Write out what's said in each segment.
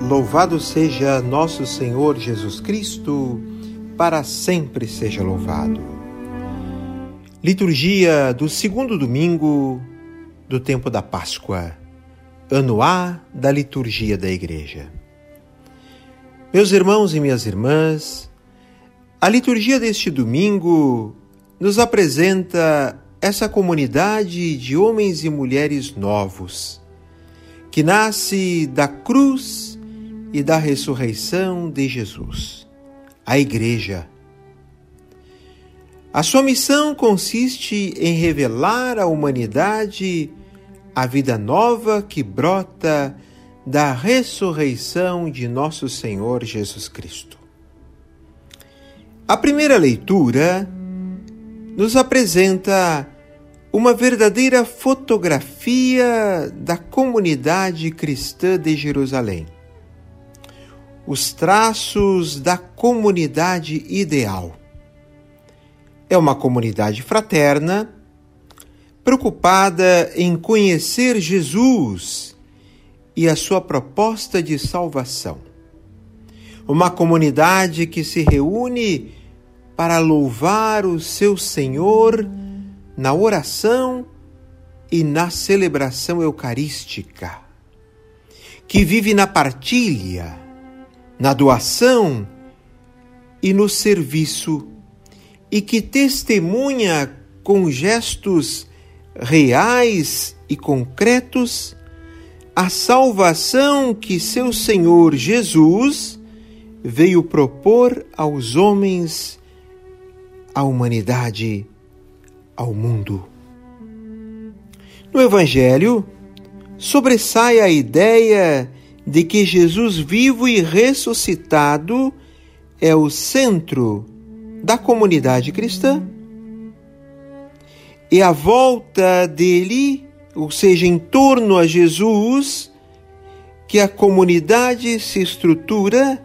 Louvado seja nosso Senhor Jesus Cristo, para sempre seja louvado. Liturgia do segundo domingo do tempo da Páscoa, ano A da liturgia da Igreja. Meus irmãos e minhas irmãs, a liturgia deste domingo nos apresenta essa comunidade de homens e mulheres novos, que nasce da cruz e da ressurreição de Jesus, a Igreja. A sua missão consiste em revelar à humanidade a vida nova que brota da ressurreição de nosso Senhor Jesus Cristo. A primeira leitura nos apresenta uma verdadeira fotografia da comunidade cristã de Jerusalém os traços da comunidade ideal. É uma comunidade fraterna, preocupada em conhecer Jesus e a sua proposta de salvação. Uma comunidade que se reúne para louvar o seu Senhor na oração e na celebração eucarística, que vive na partilha na doação e no serviço, e que testemunha com gestos reais e concretos a salvação que seu Senhor Jesus veio propor aos homens, à humanidade, ao mundo. No Evangelho, sobressai a ideia de que Jesus vivo e ressuscitado é o centro da comunidade cristã. E a volta dele, ou seja, em torno a Jesus, que a comunidade se estrutura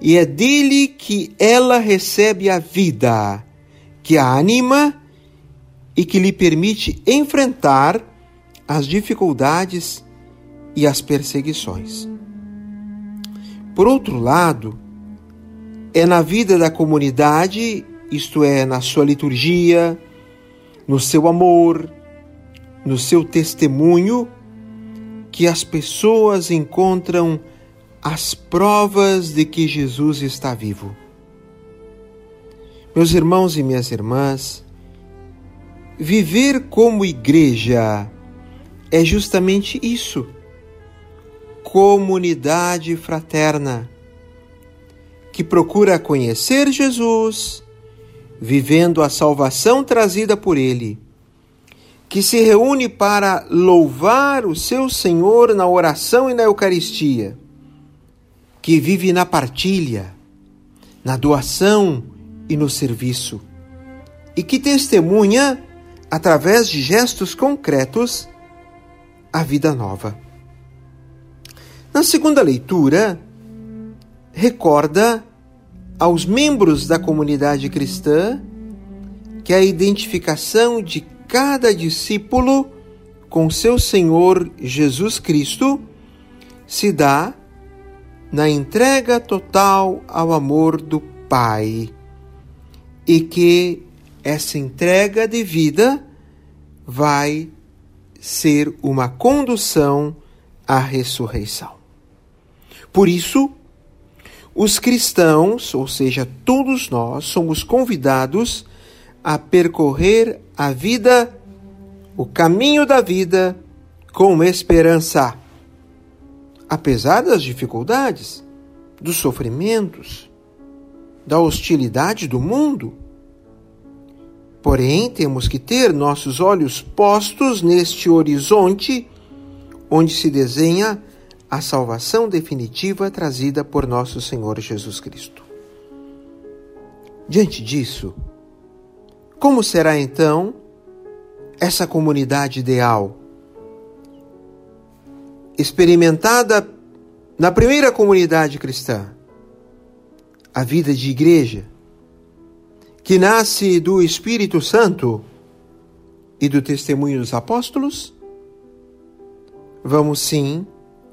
e é dele que ela recebe a vida, que a anima e que lhe permite enfrentar as dificuldades e as perseguições. Por outro lado, é na vida da comunidade, isto é, na sua liturgia, no seu amor, no seu testemunho, que as pessoas encontram as provas de que Jesus está vivo. Meus irmãos e minhas irmãs, viver como igreja é justamente isso comunidade fraterna que procura conhecer Jesus, vivendo a salvação trazida por Ele, que se reúne para louvar o seu Senhor na oração e na Eucaristia, que vive na partilha, na doação e no serviço, e que testemunha, através de gestos concretos, a vida nova. Na segunda leitura, recorda aos membros da comunidade cristã que a identificação de cada discípulo com seu Senhor Jesus Cristo se dá na entrega total ao amor do Pai e que essa entrega de vida vai ser uma condução à ressurreição. Por isso, os cristãos, ou seja, todos nós, somos convidados a percorrer a vida, o caminho da vida, com esperança. Apesar das dificuldades, dos sofrimentos, da hostilidade do mundo. Porém, temos que ter nossos olhos postos neste horizonte onde se desenha a salvação definitiva trazida por nosso Senhor Jesus Cristo. Diante disso, como será então essa comunidade ideal? Experimentada na primeira comunidade cristã, a vida de igreja, que nasce do Espírito Santo e do testemunho dos apóstolos? Vamos sim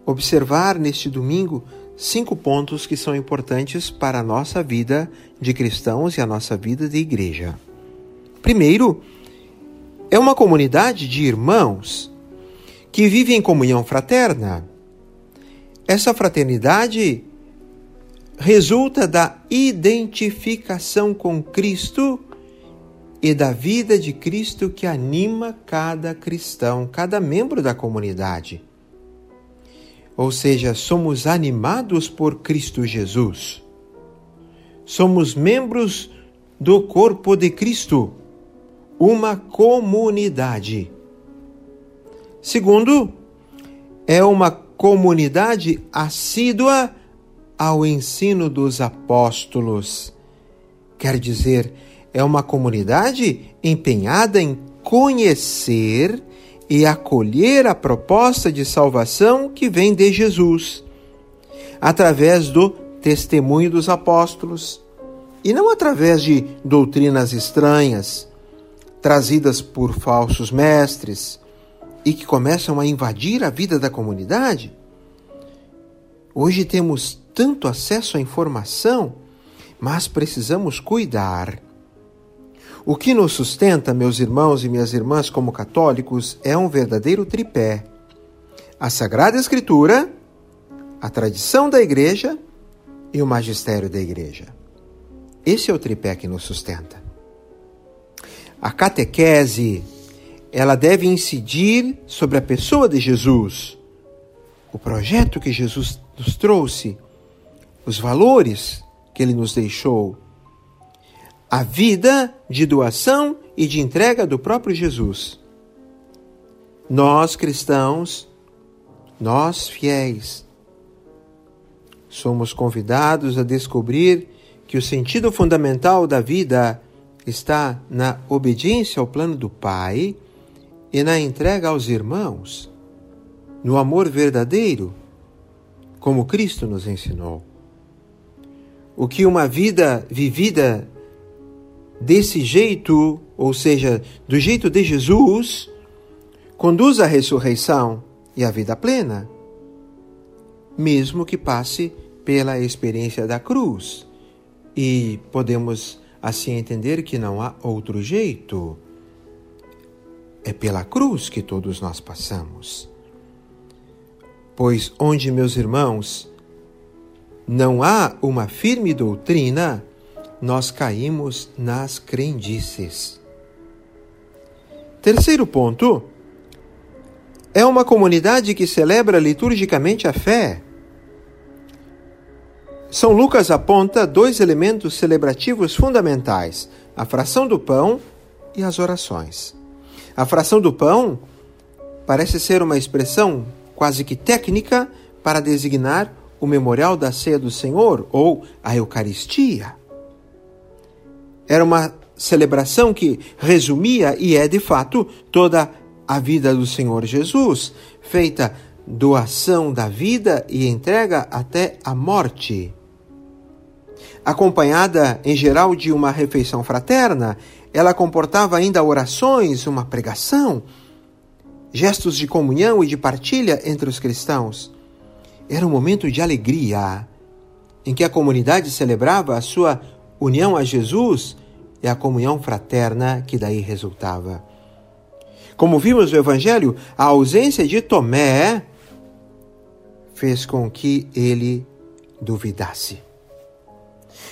observar neste domingo cinco pontos que são importantes para a nossa vida de cristãos e a nossa vida de igreja. Primeiro, é uma comunidade de irmãos que vivem em comunhão fraterna. Essa fraternidade resulta da identificação com Cristo e da vida de Cristo que anima cada cristão, cada membro da comunidade. Ou seja, somos animados por Cristo Jesus. Somos membros do corpo de Cristo, uma comunidade. Segundo, é uma comunidade assídua ao ensino dos apóstolos. Quer dizer, é uma comunidade empenhada em conhecer e acolher a proposta de salvação que vem de Jesus, através do testemunho dos apóstolos, e não através de doutrinas estranhas, trazidas por falsos mestres e que começam a invadir a vida da comunidade. Hoje temos tanto acesso à informação, mas precisamos cuidar. O que nos sustenta, meus irmãos e minhas irmãs, como católicos, é um verdadeiro tripé: a Sagrada Escritura, a tradição da Igreja e o magistério da Igreja. Esse é o tripé que nos sustenta. A catequese, ela deve incidir sobre a pessoa de Jesus, o projeto que Jesus nos trouxe os valores que ele nos deixou, a vida de doação e de entrega do próprio Jesus. Nós cristãos, nós fiéis, somos convidados a descobrir que o sentido fundamental da vida está na obediência ao plano do Pai e na entrega aos irmãos, no amor verdadeiro, como Cristo nos ensinou o que uma vida vivida desse jeito, ou seja, do jeito de Jesus, conduz à ressurreição e à vida plena, mesmo que passe pela experiência da cruz. E podemos assim entender que não há outro jeito. É pela cruz que todos nós passamos. Pois onde, meus irmãos, não há uma firme doutrina, nós caímos nas crendices. Terceiro ponto. É uma comunidade que celebra liturgicamente a fé. São Lucas aponta dois elementos celebrativos fundamentais: a fração do pão e as orações. A fração do pão parece ser uma expressão quase que técnica para designar o memorial da ceia do Senhor ou a Eucaristia. Era uma celebração que resumia e é de fato toda a vida do Senhor Jesus, feita doação da vida e entrega até a morte. Acompanhada em geral de uma refeição fraterna, ela comportava ainda orações, uma pregação, gestos de comunhão e de partilha entre os cristãos. Era um momento de alegria em que a comunidade celebrava a sua união a Jesus e a comunhão fraterna que daí resultava. Como vimos no Evangelho, a ausência de Tomé fez com que ele duvidasse.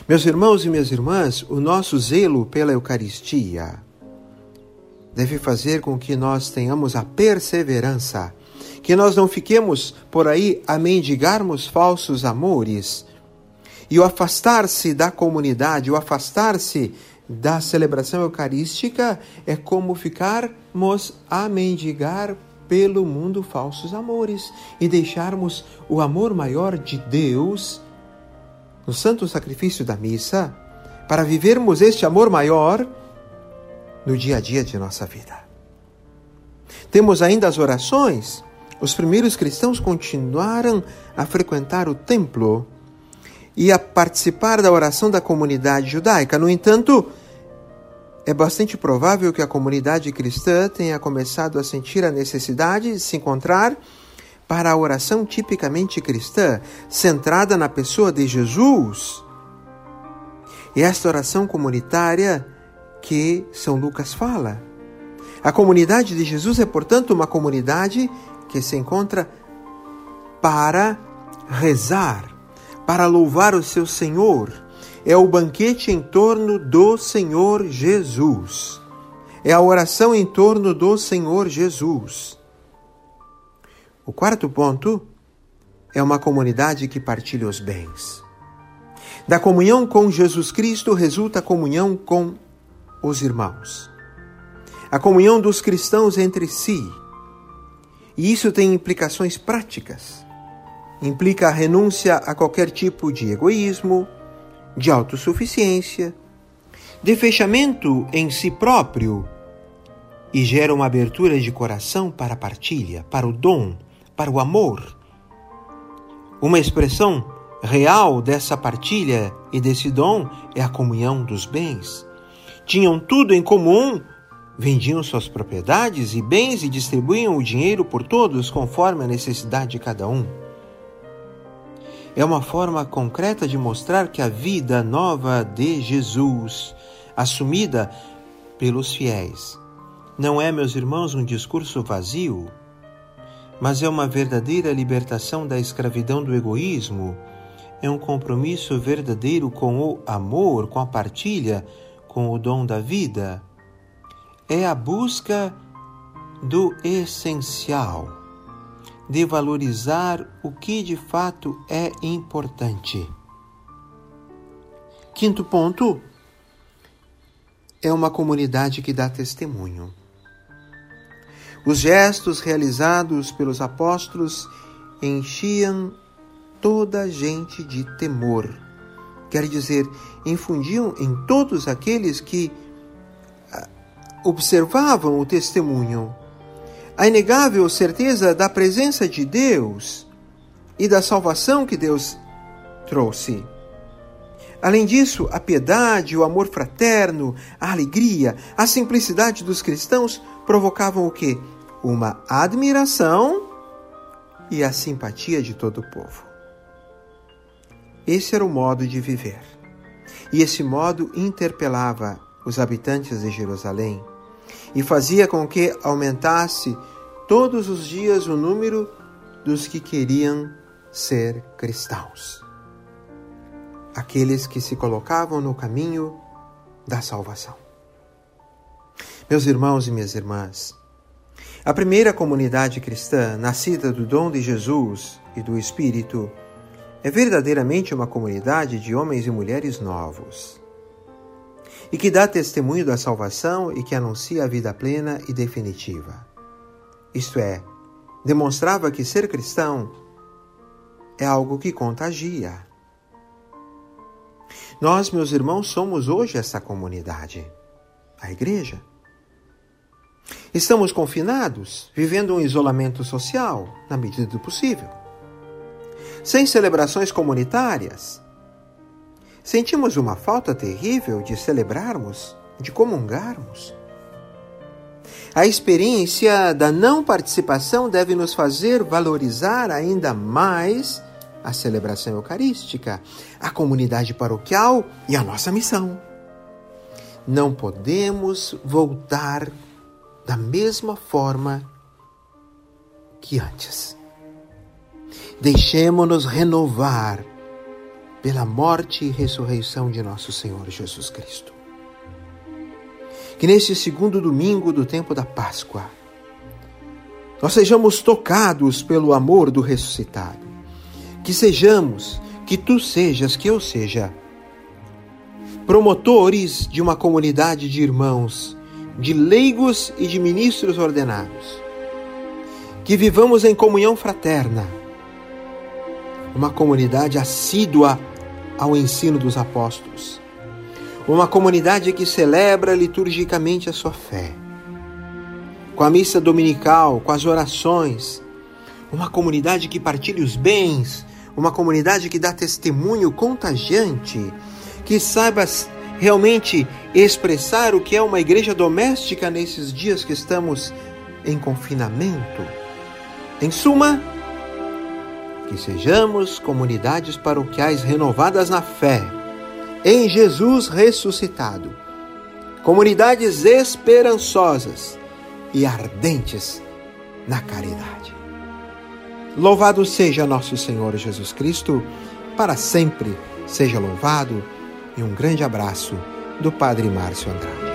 Meus irmãos e minhas irmãs, o nosso zelo pela Eucaristia deve fazer com que nós tenhamos a perseverança que nós não fiquemos por aí a mendigarmos falsos amores. E o afastar-se da comunidade, o afastar-se da celebração eucarística é como ficarmos a mendigar pelo mundo falsos amores e deixarmos o amor maior de Deus no santo sacrifício da missa para vivermos este amor maior no dia a dia de nossa vida. Temos ainda as orações os primeiros cristãos continuaram a frequentar o templo e a participar da oração da comunidade judaica. No entanto, é bastante provável que a comunidade cristã tenha começado a sentir a necessidade de se encontrar para a oração tipicamente cristã, centrada na pessoa de Jesus. E esta oração comunitária que São Lucas fala. A comunidade de Jesus é, portanto, uma comunidade que se encontra para rezar, para louvar o seu Senhor. É o banquete em torno do Senhor Jesus. É a oração em torno do Senhor Jesus. O quarto ponto é uma comunidade que partilha os bens. Da comunhão com Jesus Cristo resulta a comunhão com os irmãos. A comunhão dos cristãos entre si. E isso tem implicações práticas implica a renúncia a qualquer tipo de egoísmo, de autossuficiência, de fechamento em si próprio e gera uma abertura de coração para a partilha, para o dom, para o amor. Uma expressão real dessa partilha e desse dom é a comunhão dos bens. Tinham tudo em comum, vendiam suas propriedades e bens e distribuíam o dinheiro por todos conforme a necessidade de cada um é uma forma concreta de mostrar que a vida nova de Jesus, assumida pelos fiéis, não é, meus irmãos, um discurso vazio, mas é uma verdadeira libertação da escravidão do egoísmo, é um compromisso verdadeiro com o amor, com a partilha, com o dom da vida. É a busca do essencial de valorizar o que de fato é importante. Quinto ponto é uma comunidade que dá testemunho. Os gestos realizados pelos apóstolos enchiam toda a gente de temor. Quer dizer, infundiam em todos aqueles que ah, observavam o testemunho a inegável certeza da presença de Deus e da salvação que Deus trouxe. Além disso, a piedade, o amor fraterno, a alegria, a simplicidade dos cristãos provocavam o quê? Uma admiração e a simpatia de todo o povo. Esse era o modo de viver. E esse modo interpelava os habitantes de Jerusalém e fazia com que aumentasse todos os dias o número dos que queriam ser cristãos. Aqueles que se colocavam no caminho da salvação. Meus irmãos e minhas irmãs, a primeira comunidade cristã, nascida do dom de Jesus e do Espírito, é verdadeiramente uma comunidade de homens e mulheres novos e que dá testemunho da salvação e que anuncia a vida plena e definitiva. Isto é, demonstrava que ser cristão é algo que contagia. Nós, meus irmãos, somos hoje essa comunidade, a igreja. Estamos confinados, vivendo um isolamento social, na medida do possível. Sem celebrações comunitárias, Sentimos uma falta terrível de celebrarmos, de comungarmos. A experiência da não participação deve nos fazer valorizar ainda mais a celebração eucarística, a comunidade paroquial e a nossa missão. Não podemos voltar da mesma forma que antes. Deixemos-nos renovar pela morte e ressurreição de nosso Senhor Jesus Cristo. Que neste segundo domingo do tempo da Páscoa, nós sejamos tocados pelo amor do ressuscitado. Que sejamos, que tu sejas, que eu seja, promotores de uma comunidade de irmãos, de leigos e de ministros ordenados. Que vivamos em comunhão fraterna, uma comunidade assídua ao ensino dos apóstolos. Uma comunidade que celebra liturgicamente a sua fé. Com a missa dominical, com as orações. Uma comunidade que partilha os bens. Uma comunidade que dá testemunho contagiante. Que saiba realmente expressar o que é uma igreja doméstica nesses dias que estamos em confinamento. Em suma, Que sejamos comunidades paroquiais renovadas na fé, em Jesus ressuscitado, comunidades esperançosas e ardentes na caridade. Louvado seja nosso Senhor Jesus Cristo, para sempre seja louvado, e um grande abraço do Padre Márcio Andrade.